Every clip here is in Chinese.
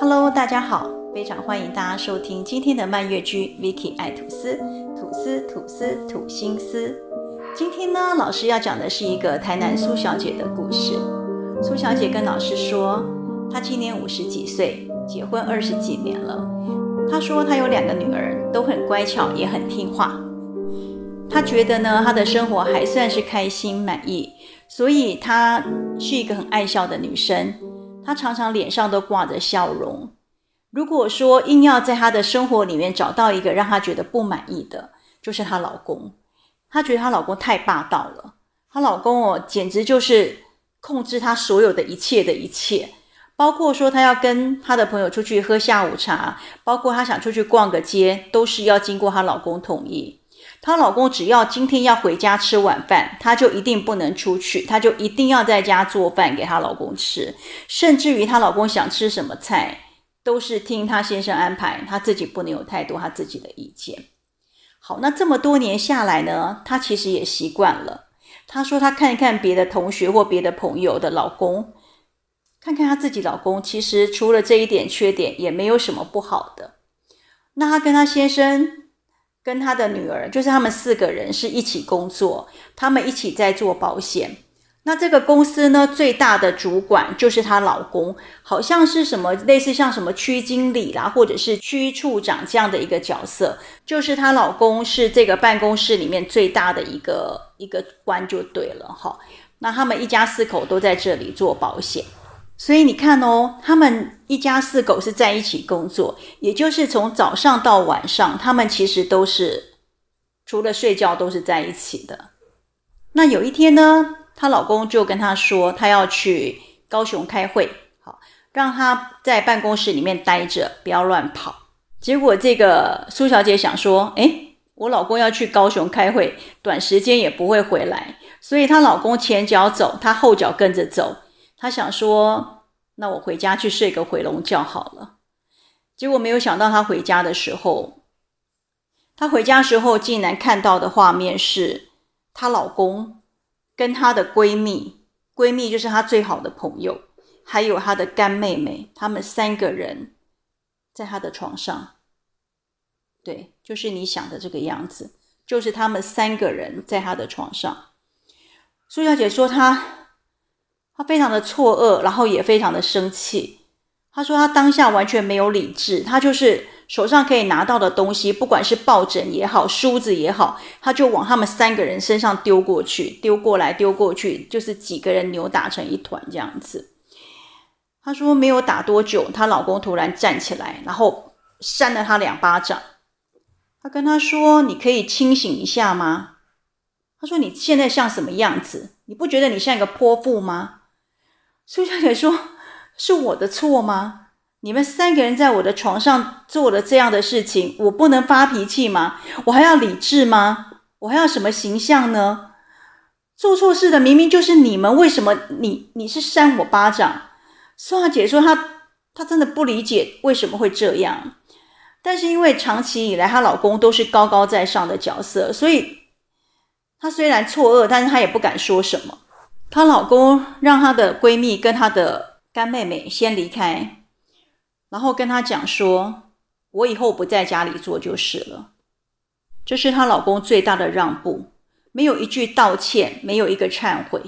Hello，大家好，非常欢迎大家收听今天的慢月居 Vicky 爱吐司，吐司吐司吐心思。今天呢，老师要讲的是一个台南苏小姐的故事。苏小姐跟老师说，她今年五十几岁，结婚二十几年了。她说她有两个女儿，都很乖巧，也很听话。她觉得呢，她的生活还算是开心满意，所以她是一个很爱笑的女生。她常常脸上都挂着笑容。如果说硬要在她的生活里面找到一个让她觉得不满意的，就是她老公。她觉得她老公太霸道了。她老公哦，简直就是控制她所有的一切的一切，包括说她要跟她的朋友出去喝下午茶，包括她想出去逛个街，都是要经过她老公同意。她老公只要今天要回家吃晚饭，她就一定不能出去，她就一定要在家做饭给她老公吃。甚至于她老公想吃什么菜，都是听她先生安排，她自己不能有太多她自己的意见。好，那这么多年下来呢，她其实也习惯了。她说她看一看别的同学或别的朋友的老公，看看她自己老公，其实除了这一点缺点，也没有什么不好的。那她跟她先生。跟他的女儿，就是他们四个人是一起工作，他们一起在做保险。那这个公司呢，最大的主管就是她老公，好像是什么类似像什么区经理啦，或者是区处长这样的一个角色，就是她老公是这个办公室里面最大的一个一个官就对了哈。那他们一家四口都在这里做保险。所以你看哦，他们一家四口是在一起工作，也就是从早上到晚上，他们其实都是除了睡觉都是在一起的。那有一天呢，她老公就跟她说，他要去高雄开会，好，让她在办公室里面待着，不要乱跑。结果这个苏小姐想说，诶，我老公要去高雄开会，短时间也不会回来，所以她老公前脚走，她后脚跟着走。她想说，那我回家去睡个回笼觉好了。结果没有想到，她回家的时候，她回家时候竟然看到的画面是她老公跟她的闺蜜，闺蜜就是她最好的朋友，还有她的干妹妹，他们三个人在她的床上。对，就是你想的这个样子，就是他们三个人在她的床上。苏小姐说她。他非常的错愕，然后也非常的生气。他说他当下完全没有理智，他就是手上可以拿到的东西，不管是抱枕也好，梳子也好，他就往他们三个人身上丢过去，丢过来，丢过去，就是几个人扭打成一团这样子。他说没有打多久，她老公突然站起来，然后扇了她两巴掌。他跟她说：“你可以清醒一下吗？”他说：“你现在像什么样子？你不觉得你像一个泼妇吗？”苏小姐说：“是我的错吗？你们三个人在我的床上做了这样的事情，我不能发脾气吗？我还要理智吗？我还要什么形象呢？做错事的明明就是你们，为什么你你是扇我巴掌？”苏小姐说她：“她真的不理解为什么会这样，但是因为长期以来她老公都是高高在上的角色，所以她虽然错愕，但是她也不敢说什么。”她老公让她的闺蜜跟她的干妹妹先离开，然后跟她讲说：“我以后不在家里做就是了。”这是她老公最大的让步，没有一句道歉，没有一个忏悔，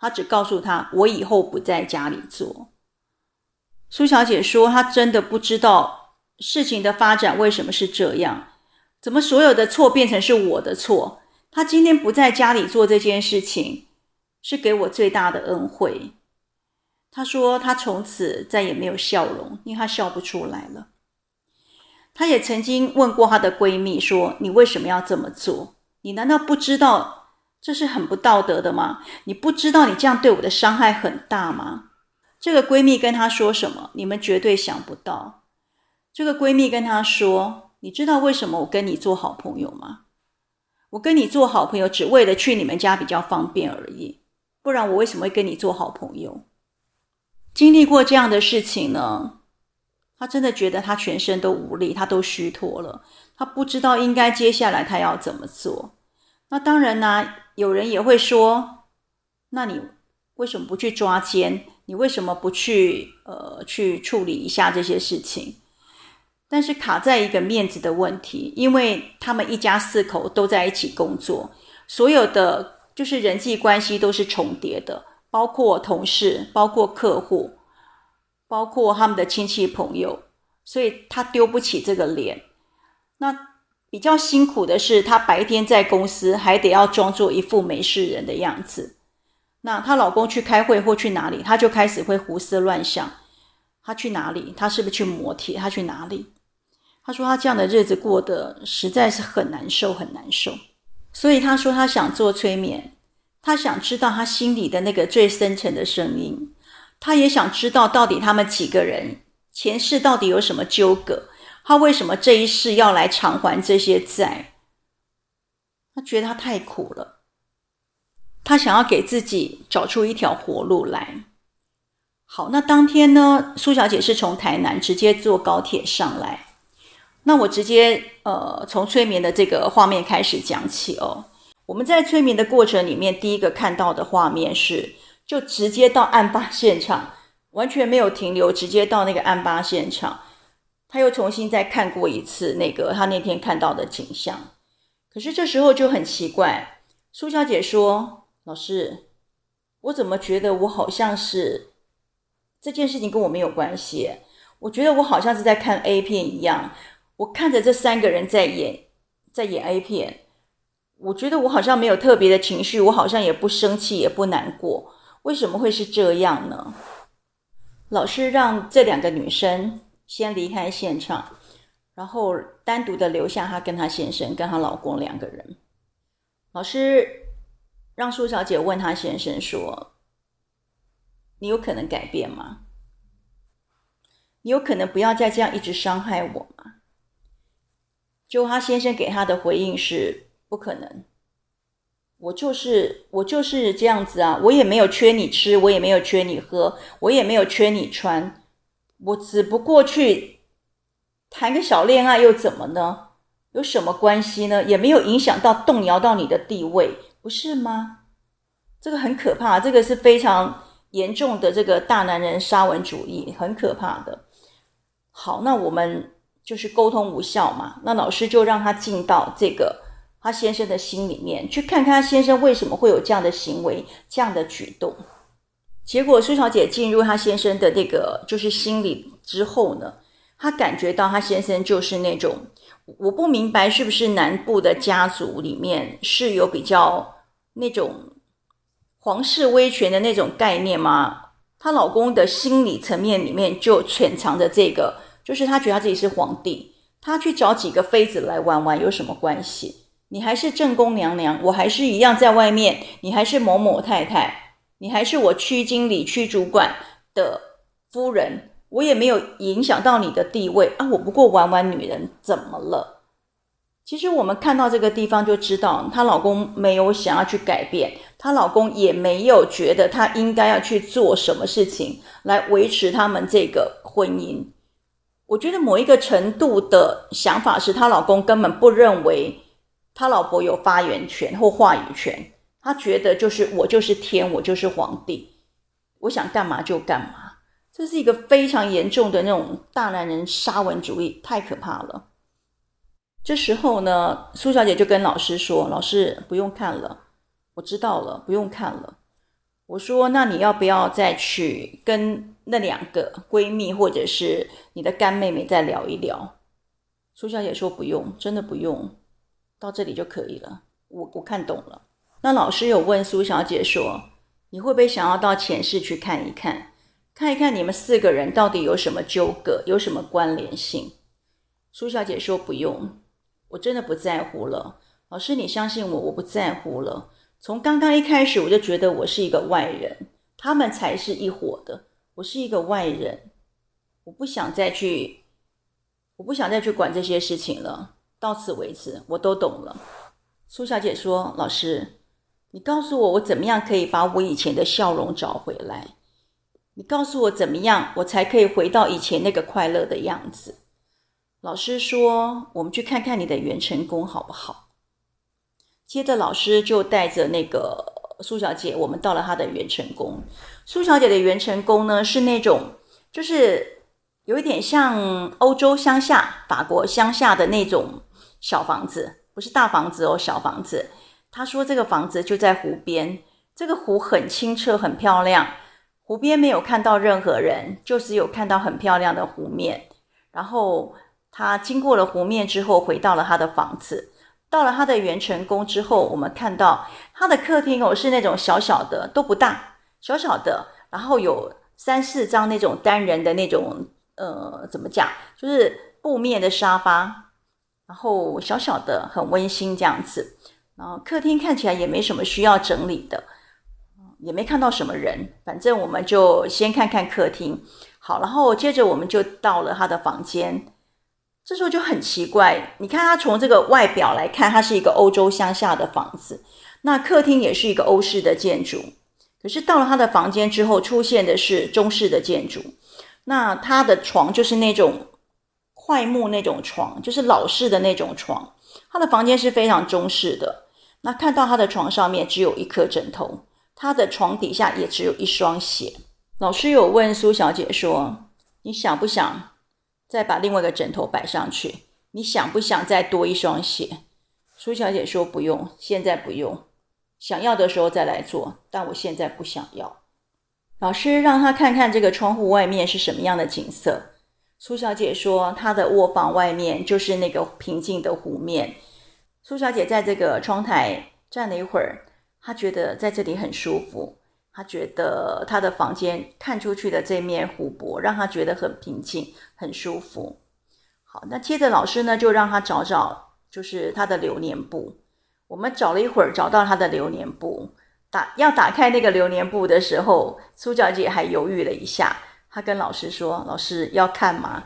他只告诉她：“我以后不在家里做。”苏小姐说：“她真的不知道事情的发展为什么是这样，怎么所有的错变成是我的错？她今天不在家里做这件事情。”是给我最大的恩惠。她说，她从此再也没有笑容，因为她笑不出来了。她也曾经问过她的闺蜜说：“你为什么要这么做？你难道不知道这是很不道德的吗？你不知道你这样对我的伤害很大吗？”这个闺蜜跟她说什么？你们绝对想不到。这个闺蜜跟她说：“你知道为什么我跟你做好朋友吗？我跟你做好朋友，只为了去你们家比较方便而已。”不然我为什么会跟你做好朋友？经历过这样的事情呢，他真的觉得他全身都无力，他都虚脱了，他不知道应该接下来他要怎么做。那当然呢，有人也会说，那你为什么不去抓奸？你为什么不去呃去处理一下这些事情？但是卡在一个面子的问题，因为他们一家四口都在一起工作，所有的就是人际关系都是重叠的，包括同事，包括客户，包括他们的亲戚朋友，所以他丢不起这个脸。那比较辛苦的是，她白天在公司还得要装作一副没事人的样子。那她老公去开会或去哪里，她就开始会胡思乱想。她去哪里？她是不是去磨铁？她去哪里？她说她这样的日子过得实在是很难受，很难受。所以他说他想做催眠，他想知道他心里的那个最深沉的声音。他也想知道到底他们几个人前世到底有什么纠葛。他为什么这一世要来偿还这些债？他觉得他太苦了，他想要给自己找出一条活路来。好，那当天呢，苏小姐是从台南直接坐高铁上来。那我直接呃，从催眠的这个画面开始讲起哦。我们在催眠的过程里面，第一个看到的画面是，就直接到案发现场，完全没有停留，直接到那个案发现场。他又重新再看过一次那个他那天看到的景象，可是这时候就很奇怪。苏小姐说：“老师，我怎么觉得我好像是这件事情跟我没有关系？我觉得我好像是在看 A 片一样，我看着这三个人在演，在演 A 片。我觉得我好像没有特别的情绪，我好像也不生气，也不难过。为什么会是这样呢？”老师让这两个女生。先离开现场，然后单独的留下她跟她先生跟她老公两个人。老师让苏小姐问她先生说：“你有可能改变吗？你有可能不要再这样一直伤害我吗？”就她先生给她的回应是：“不可能，我就是我就是这样子啊，我也没有缺你吃，我也没有缺你喝，我也没有缺你穿。”我只不过去谈个小恋爱又怎么呢？有什么关系呢？也没有影响到、动摇到你的地位，不是吗？这个很可怕，这个是非常严重的这个大男人沙文主义，很可怕的。好，那我们就是沟通无效嘛，那老师就让他进到这个他先生的心里面，去看看他先生为什么会有这样的行为、这样的举动。结果苏小姐进入她先生的那个就是心里之后呢，她感觉到她先生就是那种，我不明白是不是南部的家族里面是有比较那种皇室威权的那种概念吗？她老公的心理层面里面就潜藏着这个，就是他觉得他自己是皇帝，他去找几个妃子来玩玩有什么关系？你还是正宫娘娘，我还是一样在外面，你还是某某太太。你还是我区经理、区主管的夫人，我也没有影响到你的地位啊！我不过玩玩女人，怎么了？其实我们看到这个地方就知道，她老公没有想要去改变，她老公也没有觉得她应该要去做什么事情来维持他们这个婚姻。我觉得某一个程度的想法是，她老公根本不认为他老婆有发言权或话语权。他觉得就是我就是天，我就是皇帝，我想干嘛就干嘛。这是一个非常严重的那种大男人沙文主义，太可怕了。这时候呢，苏小姐就跟老师说：“老师不用看了，我知道了，不用看了。”我说：“那你要不要再去跟那两个闺蜜或者是你的干妹妹再聊一聊？”苏小姐说：“不用，真的不用，到这里就可以了。我我看懂了。”那老师有问苏小姐说：“你会不会想要到前世去看一看，看一看你们四个人到底有什么纠葛，有什么关联性？”苏小姐说：“不用，我真的不在乎了。老师，你相信我，我不在乎了。从刚刚一开始我就觉得我是一个外人，他们才是一伙的，我是一个外人，我不想再去，我不想再去管这些事情了。到此为止，我都懂了。”苏小姐说：“老师。”你告诉我，我怎么样可以把我以前的笑容找回来？你告诉我怎么样，我才可以回到以前那个快乐的样子？老师说，我们去看看你的元辰宫好不好？接着，老师就带着那个苏小姐，我们到了她的元成宫。苏小姐的元成宫呢，是那种就是有一点像欧洲乡下、法国乡下的那种小房子，不是大房子哦，小房子。她说这个房子就在湖边，这个湖很清澈、很漂亮，湖边没有看到任何人，就只有看到很漂亮的湖面。然后她经过了湖面之后，回到了她的房子。到了他的元成宫之后，我们看到他的客厅哦，是那种小小的，都不大，小小的，然后有三四张那种单人的那种，呃，怎么讲，就是布面的沙发，然后小小的，很温馨这样子。然后客厅看起来也没什么需要整理的，也没看到什么人，反正我们就先看看客厅，好，然后接着我们就到了他的房间。这时候就很奇怪，你看他从这个外表来看，它是一个欧洲乡下的房子，那客厅也是一个欧式的建筑。可是到了他的房间之后，出现的是中式的建筑。那他的床就是那种桧木那种床，就是老式的那种床。他的房间是非常中式的。那看到他的床上面只有一颗枕头，他的床底下也只有一双鞋。老师有问苏小姐说：“你想不想？”再把另外一个枕头摆上去，你想不想再多一双鞋？苏小姐说不用，现在不用，想要的时候再来做，但我现在不想要。老师让她看看这个窗户外面是什么样的景色。苏小姐说她的卧房外面就是那个平静的湖面。苏小姐在这个窗台站了一会儿，她觉得在这里很舒服。他觉得他的房间看出去的这面湖泊让他觉得很平静、很舒服。好，那接着老师呢就让他找找，就是他的流年簿。我们找了一会儿，找到他的流年簿。打要打开那个流年簿的时候，苏小姐还犹豫了一下。她跟老师说：“老师要看吗？”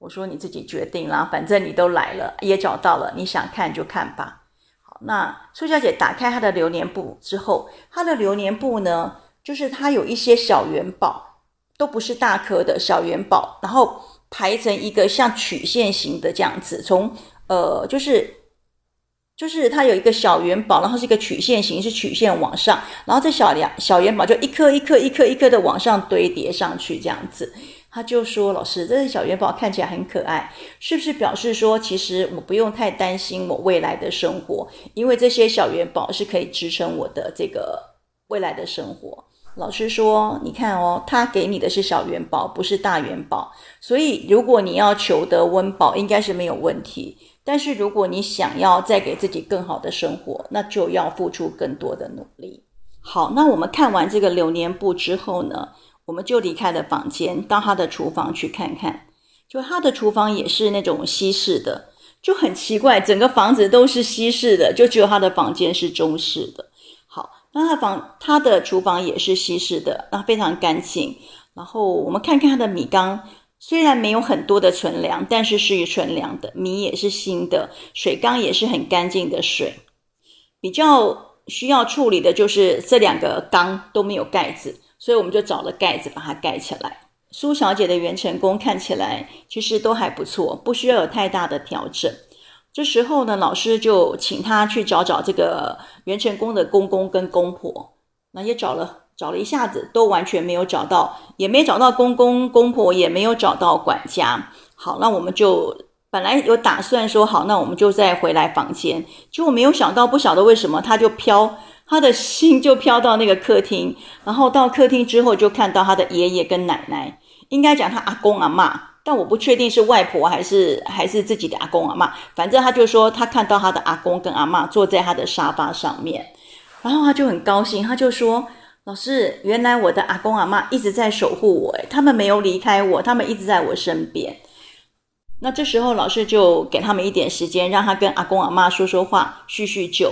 我说：“你自己决定啦，反正你都来了，也找到了，你想看就看吧。”那苏小姐打开她的流年簿之后，她的流年簿呢，就是她有一些小元宝，都不是大颗的小元宝，然后排成一个像曲线型的这样子，从呃，就是就是它有一个小元宝，然后是一个曲线型，是曲线往上，然后这小两小元宝就一颗一颗一颗一颗的往上堆叠上去这样子。他就说：“老师，这些小元宝看起来很可爱，是不是表示说，其实我不用太担心我未来的生活，因为这些小元宝是可以支撑我的这个未来的生活？”老师说：“你看哦，他给你的是小元宝，不是大元宝，所以如果你要求得温饱，应该是没有问题。但是如果你想要再给自己更好的生活，那就要付出更多的努力。”好，那我们看完这个流年簿之后呢？我们就离开了房间，到他的厨房去看看。就他的厨房也是那种西式的，就很奇怪，整个房子都是西式的，就只有他的房间是中式的。好，那他房他的厨房也是西式的，那非常干净。然后我们看看他的米缸，虽然没有很多的存粮，但是是纯粮的，米也是新的，水缸也是很干净的水。比较需要处理的就是这两个缸都没有盖子。所以我们就找了盖子把它盖起来。苏小姐的元成宫看起来其实都还不错，不需要有太大的调整。这时候呢，老师就请她去找找这个元成宫的公公跟公婆。那也找了找了一下子，都完全没有找到，也没找到公公公婆，也没有找到管家。好，那我们就本来有打算说好，那我们就再回来房间。结果没有想到，不晓得为什么他就飘。他的心就飘到那个客厅，然后到客厅之后就看到他的爷爷跟奶奶，应该讲他阿公阿嬷，但我不确定是外婆还是还是自己的阿公阿嬷。反正他就说他看到他的阿公跟阿嬷坐在他的沙发上面，然后他就很高兴，他就说：“老师，原来我的阿公阿嬷一直在守护我，他们没有离开我，他们一直在我身边。”那这时候老师就给他们一点时间，让他跟阿公阿嬷说说话，叙叙旧。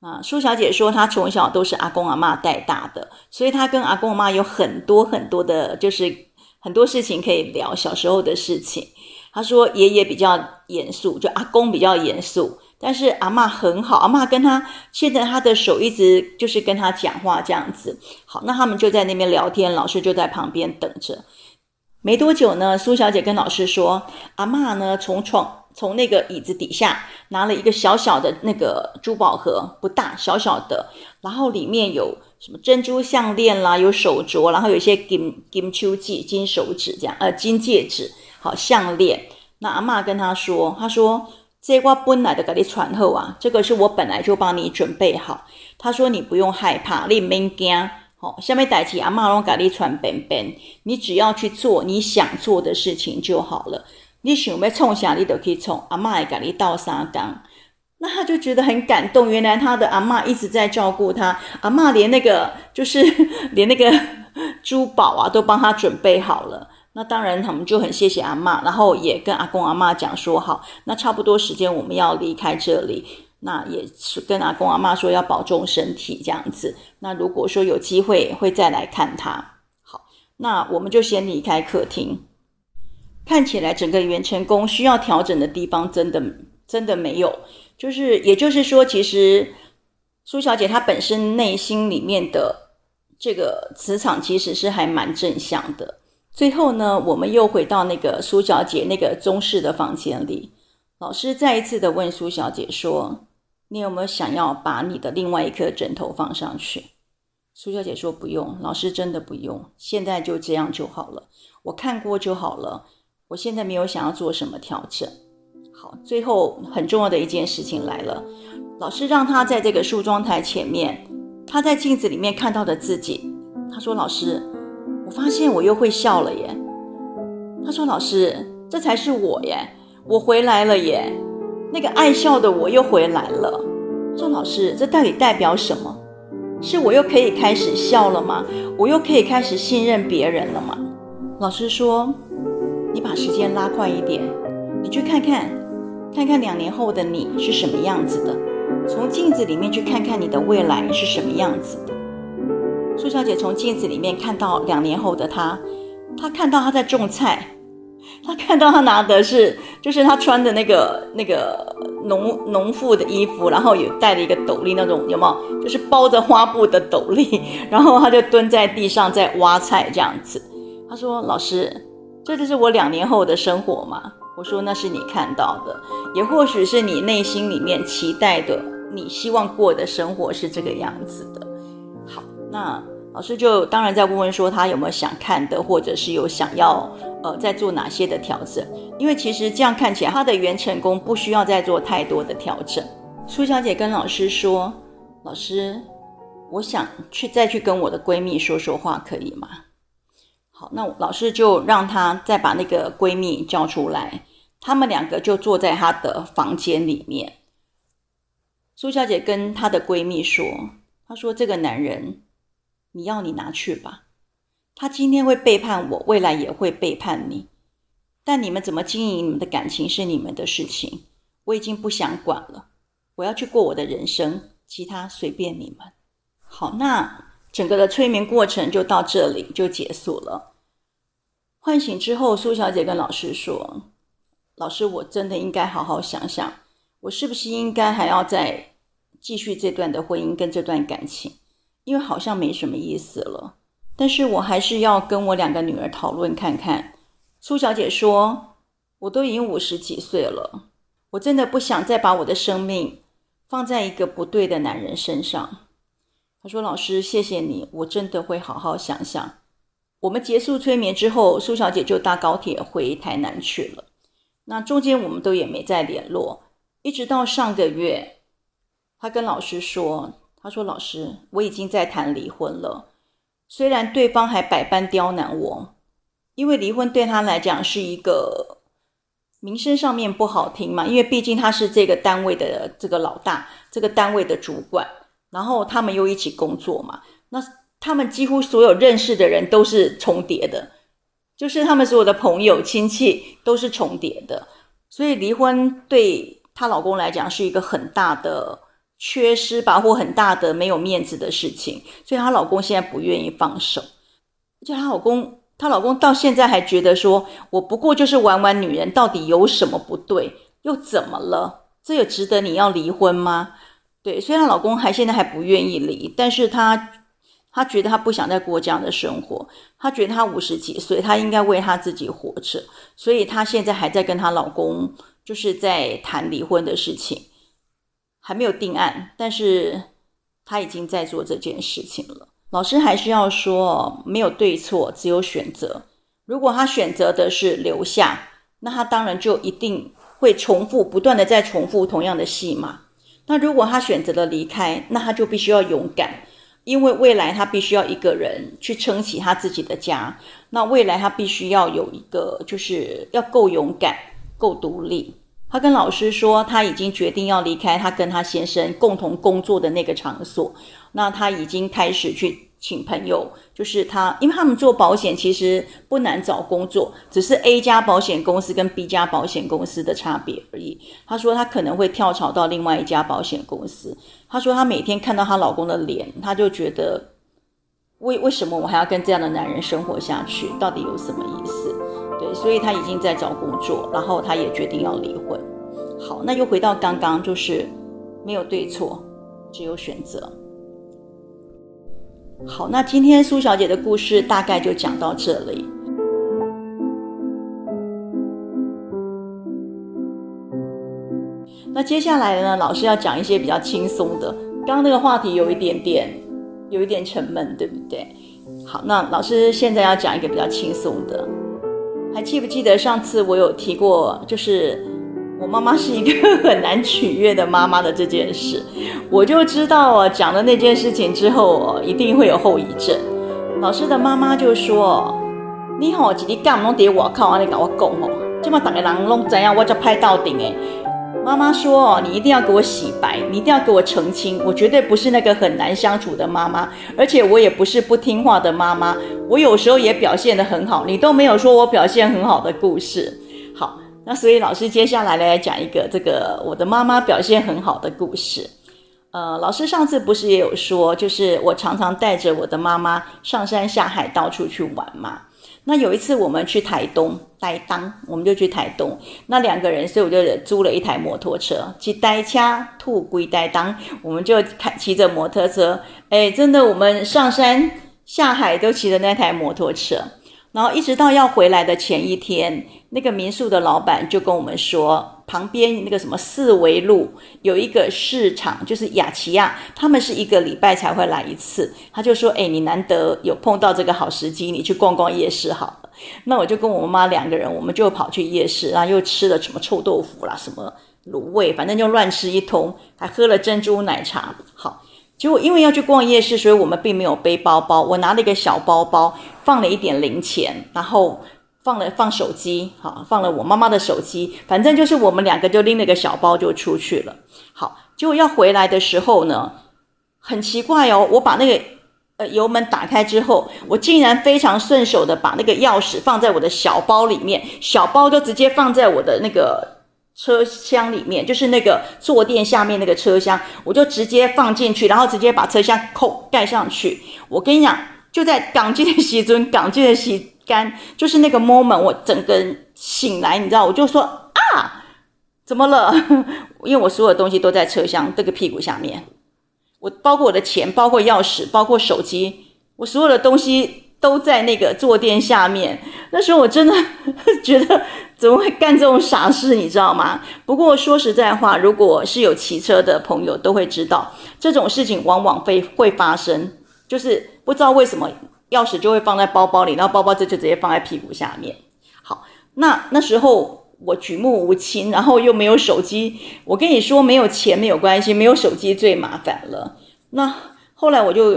啊，苏小姐说她从小都是阿公阿嬷带大的，所以她跟阿公阿嬷有很多很多的，就是很多事情可以聊小时候的事情。她说爷爷比较严肃，就阿公比较严肃，但是阿嬷很好，阿嬷跟他牵着他的手，一直就是跟他讲话这样子。好，那他们就在那边聊天，老师就在旁边等着。没多久呢，苏小姐跟老师说，阿嬷呢从床。从那个椅子底下拿了一个小小的那个珠宝盒，不大，小小的，然后里面有什么珍珠项链啦，有手镯，然后有一些金金秋季、金手指这样，呃，金戒指，好项链。那阿嬷跟他说，他说这我本来就给你传后啊，这个是我本来就帮你准备好。他说你不用害怕，你免惊。好，下面代替阿嬷拢给你传便便，你只要去做你想做的事情就好了。你想要冲啥，你都可以冲。阿嬷会给你倒三缸，那他就觉得很感动。原来他的阿嬷一直在照顾他，阿嬷连那个就是 连那个珠宝啊都帮他准备好了。那当然，他们就很谢谢阿嬷，然后也跟阿公阿嬷讲说好，那差不多时间我们要离开这里，那也是跟阿公阿嬷说要保重身体这样子。那如果说有机会会再来看他，好，那我们就先离开客厅。看起来整个元成宫需要调整的地方真的真的没有，就是也就是说，其实苏小姐她本身内心里面的这个磁场其实是还蛮正向的。最后呢，我们又回到那个苏小姐那个中式的房间里。老师再一次的问苏小姐说：“你有没有想要把你的另外一颗枕头放上去？”苏小姐说：“不用，老师真的不用，现在就这样就好了。我看过就好了，我现在没有想要做什么调整。”好，最后很重要的一件事情来了，老师让他在这个梳妆台前面，他在镜子里面看到的自己。他说：“老师。”我发现我又会笑了耶。他说：“老师，这才是我耶，我回来了耶，那个爱笑的我又回来了。”说：“老师，这到底代表什么？是我又可以开始笑了吗？我又可以开始信任别人了吗？”老师说：“你把时间拉快一点，你去看看，看看两年后的你是什么样子的，从镜子里面去看看你的未来是什么样子的。”苏小姐从镜子里面看到两年后的她，她看到她在种菜，她看到她拿的是，就是她穿的那个那个农农妇的衣服，然后有戴了一个斗笠那种，有没有？就是包着花布的斗笠，然后她就蹲在地上在挖菜这样子。她说：“老师，这就是我两年后的生活吗？”我说：“那是你看到的，也或许是你内心里面期待的，你希望过的生活是这个样子的。”好，那。老师就当然在问问说他有没有想看的，或者是有想要呃再做哪些的调整？因为其实这样看起来，他的原成功不需要再做太多的调整。苏小姐跟老师说：“老师，我想去再去跟我的闺蜜说说话，可以吗？”好，那老师就让她再把那个闺蜜叫出来，他们两个就坐在她的房间里面。苏小姐跟她的闺蜜说：“她说这个男人。”你要你拿去吧，他今天会背叛我，未来也会背叛你。但你们怎么经营你们的感情是你们的事情，我已经不想管了。我要去过我的人生，其他随便你们。好，那整个的催眠过程就到这里就结束了。唤醒之后，苏小姐跟老师说：“老师，我真的应该好好想想，我是不是应该还要再继续这段的婚姻跟这段感情？”因为好像没什么意思了，但是我还是要跟我两个女儿讨论看看。苏小姐说：“我都已经五十几岁了，我真的不想再把我的生命放在一个不对的男人身上。”他说：“老师，谢谢你，我真的会好好想想。”我们结束催眠之后，苏小姐就搭高铁回台南去了。那中间我们都也没再联络，一直到上个月，她跟老师说。他说：“老师，我已经在谈离婚了。虽然对方还百般刁难我，因为离婚对他来讲是一个名声上面不好听嘛。因为毕竟他是这个单位的这个老大，这个单位的主管，然后他们又一起工作嘛。那他们几乎所有认识的人都是重叠的，就是他们所有的朋友亲戚都是重叠的。所以离婚对她老公来讲是一个很大的。”缺失吧，或很大的没有面子的事情，所以她老公现在不愿意放手。而且她老公，她老公到现在还觉得说，我不过就是玩玩女人，到底有什么不对？又怎么了？这有值得你要离婚吗？对，所以她老公还现在还不愿意离，但是她他觉得他不想再过这样的生活，他觉得他五十几岁，他应该为他自己活着，所以他现在还在跟她老公就是在谈离婚的事情，还没有定案，但是他已经在做这件事情了。老师还是要说，没有对错，只有选择。如果他选择的是留下，那他当然就一定会重复，不断的在重复同样的戏码。那如果他选择了离开，那他就必须要勇敢。因为未来他必须要一个人去撑起他自己的家，那未来他必须要有一个，就是要够勇敢、够独立。他跟老师说，他已经决定要离开他跟他先生共同工作的那个场所，那他已经开始去。请朋友，就是他，因为他们做保险其实不难找工作，只是 A 家保险公司跟 B 家保险公司的差别而已。他说他可能会跳槽到另外一家保险公司。他说他每天看到她老公的脸，他就觉得为为什么我还要跟这样的男人生活下去？到底有什么意思？对，所以他已经在找工作，然后他也决定要离婚。好，那又回到刚刚，就是没有对错，只有选择。好，那今天苏小姐的故事大概就讲到这里。那接下来呢，老师要讲一些比较轻松的。刚刚那个话题有一点点，有一点沉闷，对不对？好，那老师现在要讲一个比较轻松的。还记不记得上次我有提过，就是。我妈妈是一个很难取悦的妈妈的这件事，我就知道啊，讲了那件事情之后，一定会有后遗症。老师的妈妈就说：“你好，几滴杠拢叠我靠，你跟我讲哦，这么大个人拢怎样，我就拍到顶诶。”妈妈说：“哦，你一定要给我洗白，你一定要给我澄清，我绝对不是那个很难相处的妈妈，而且我也不是不听话的妈妈，我有时候也表现得很好，你都没有说我表现很好的故事。”那所以老师接下来来讲一个这个我的妈妈表现很好的故事。呃，老师上次不是也有说，就是我常常带着我的妈妈上山下海到处去玩嘛。那有一次我们去台东呆当，我们就去台东，那两个人，所以我就租了一台摩托车，骑呆掐兔龟呆当，我们就开骑着摩托车，哎，真的我们上山下海都骑着那台摩托车。然后一直到要回来的前一天，那个民宿的老板就跟我们说，旁边那个什么四维路有一个市场，就是雅琪亚，他们是一个礼拜才会来一次。他就说：“哎，你难得有碰到这个好时机，你去逛逛夜市好了。”那我就跟我妈妈两个人，我们就跑去夜市，然后又吃了什么臭豆腐啦，什么卤味，反正就乱吃一通，还喝了珍珠奶茶。好。结果因为要去逛夜市，所以我们并没有背包包。我拿了一个小包包，放了一点零钱，然后放了放手机，好，放了我妈妈的手机。反正就是我们两个就拎了个小包就出去了。好，结果要回来的时候呢，很奇怪哦，我把那个呃油门打开之后，我竟然非常顺手的把那个钥匙放在我的小包里面，小包就直接放在我的那个。车厢里面就是那个坐垫下面那个车厢，我就直接放进去，然后直接把车厢扣盖上去。我跟你讲，就在港机的时阵，港机的时间，就是那个 moment，我整个人醒来，你知道，我就说啊，怎么了？因为我所有东西都在车厢这个屁股下面，我包括我的钱，包括钥匙，包括手机，我所有的东西。都在那个坐垫下面，那时候我真的 觉得怎么会干这种傻事，你知道吗？不过说实在话，如果是有骑车的朋友都会知道，这种事情往往会会发生，就是不知道为什么钥匙就会放在包包里，然后包包这就直接放在屁股下面。好，那那时候我举目无亲，然后又没有手机，我跟你说没有钱没有关系，没有手机最麻烦了。那后来我就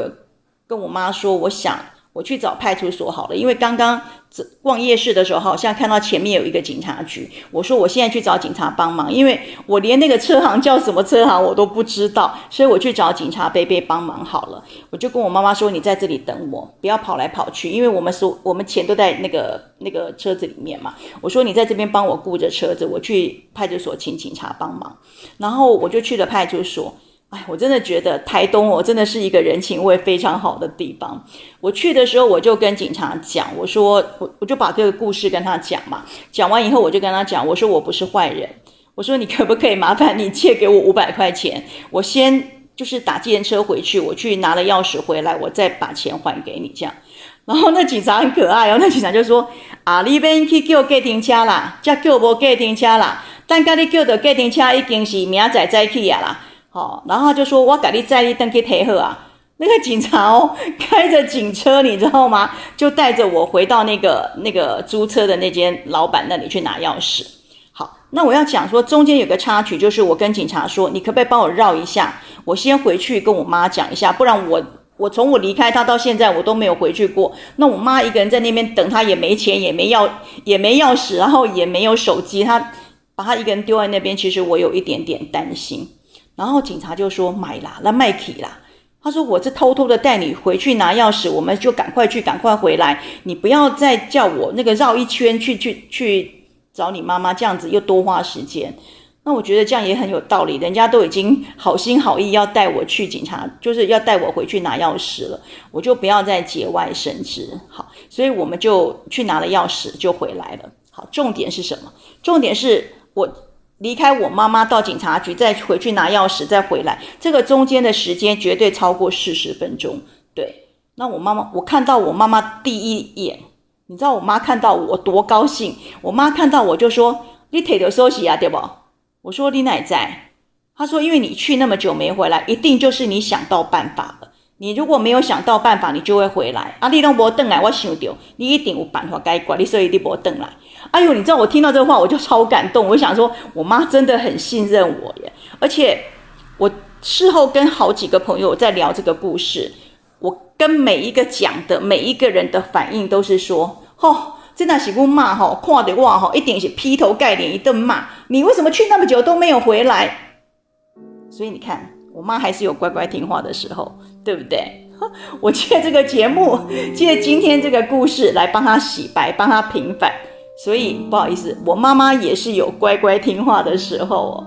跟我妈说，我想。我去找派出所好了，因为刚刚逛夜市的时候，好像看到前面有一个警察局。我说我现在去找警察帮忙，因为我连那个车行叫什么车行我都不知道，所以我去找警察伯伯帮忙好了。我就跟我妈妈说：“你在这里等我，不要跑来跑去，因为我们所我们钱都在那个那个车子里面嘛。”我说：“你在这边帮我顾着车子，我去派出所请警察帮忙。”然后我就去了派出所。哎，我真的觉得台东哦，真的是一个人情味非常好的地方。我去的时候，我就跟警察讲，我说我我就把这个故事跟他讲嘛。讲完以后，我就跟他讲，我说我不是坏人，我说你可不可以麻烦你借给我五百块钱，我先就是打计程车回去，我去拿了钥匙回来，我再把钱还给你这样。然后那警察很可爱哦，那警察就说：“啊，你边去叫计程车啦，叫叫无计程车啦，但甲你叫的计程车已经是明仔载去啊啦。”好，然后他就说：“我甲你载你登去配合啊。”那个警察哦，开着警车，你知道吗？就带着我回到那个那个租车的那间老板那里去拿钥匙。好，那我要讲说中间有个插曲，就是我跟警察说：“你可不可以帮我绕一下？我先回去跟我妈讲一下，不然我。”我从我离开他到现在，我都没有回去过。那我妈一个人在那边等，他也没钱，也没钥，也没钥匙，然后也没有手机，他把他一个人丢在那边。其实我有一点点担心。然后警察就说：“买啦，那卖起啦。”他说：“我是偷偷的带你回去拿钥匙，我们就赶快去，赶快回来。你不要再叫我那个绕一圈去去去找你妈妈，这样子又多花时间。”那我觉得这样也很有道理，人家都已经好心好意要带我去警察，就是要带我回去拿钥匙了，我就不要再节外生枝。好，所以我们就去拿了钥匙就回来了。好，重点是什么？重点是我离开我妈妈到警察局，再回去拿钥匙，再回来，这个中间的时间绝对超过四十分钟。对，那我妈妈，我看到我妈妈第一眼，你知道我妈看到我多高兴？我妈看到我就说：“你腿都休息啊，对不？”我说你奶在，他说因为你去那么久没回来，一定就是你想到办法了。你如果没有想到办法，你就会回来。啊，你都没回来，我想到你一定有办法解决，你所以你没回来。哎呦，你知道我听到这话，我就超感动。我想说，我妈真的很信任我耶。而且我事后跟好几个朋友在聊这个故事，我跟每一个讲的每一个人的反应都是说，哦。真的是我妈吼，看到我吼，一定是劈头盖脸一顿骂。你为什么去那么久都没有回来？所以你看，我妈还是有乖乖听话的时候，对不对？我借这个节目，借今天这个故事来帮他洗白，帮他平反。所以不好意思，我妈妈也是有乖乖听话的时候哦。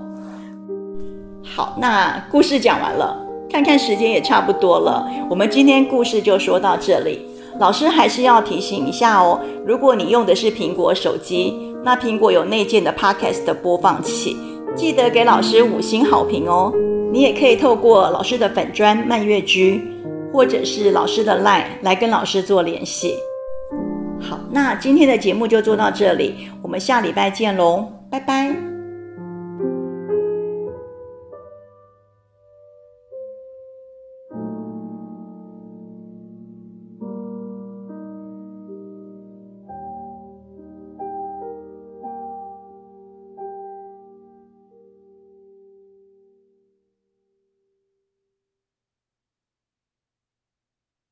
好，那故事讲完了，看看时间也差不多了，我们今天故事就说到这里。老师还是要提醒一下哦，如果你用的是苹果手机，那苹果有内建的 Podcast 的播放器，记得给老师五星好评哦。你也可以透过老师的粉专蔓越居，或者是老师的 Line 来跟老师做联系。好，那今天的节目就做到这里，我们下礼拜见喽，拜拜。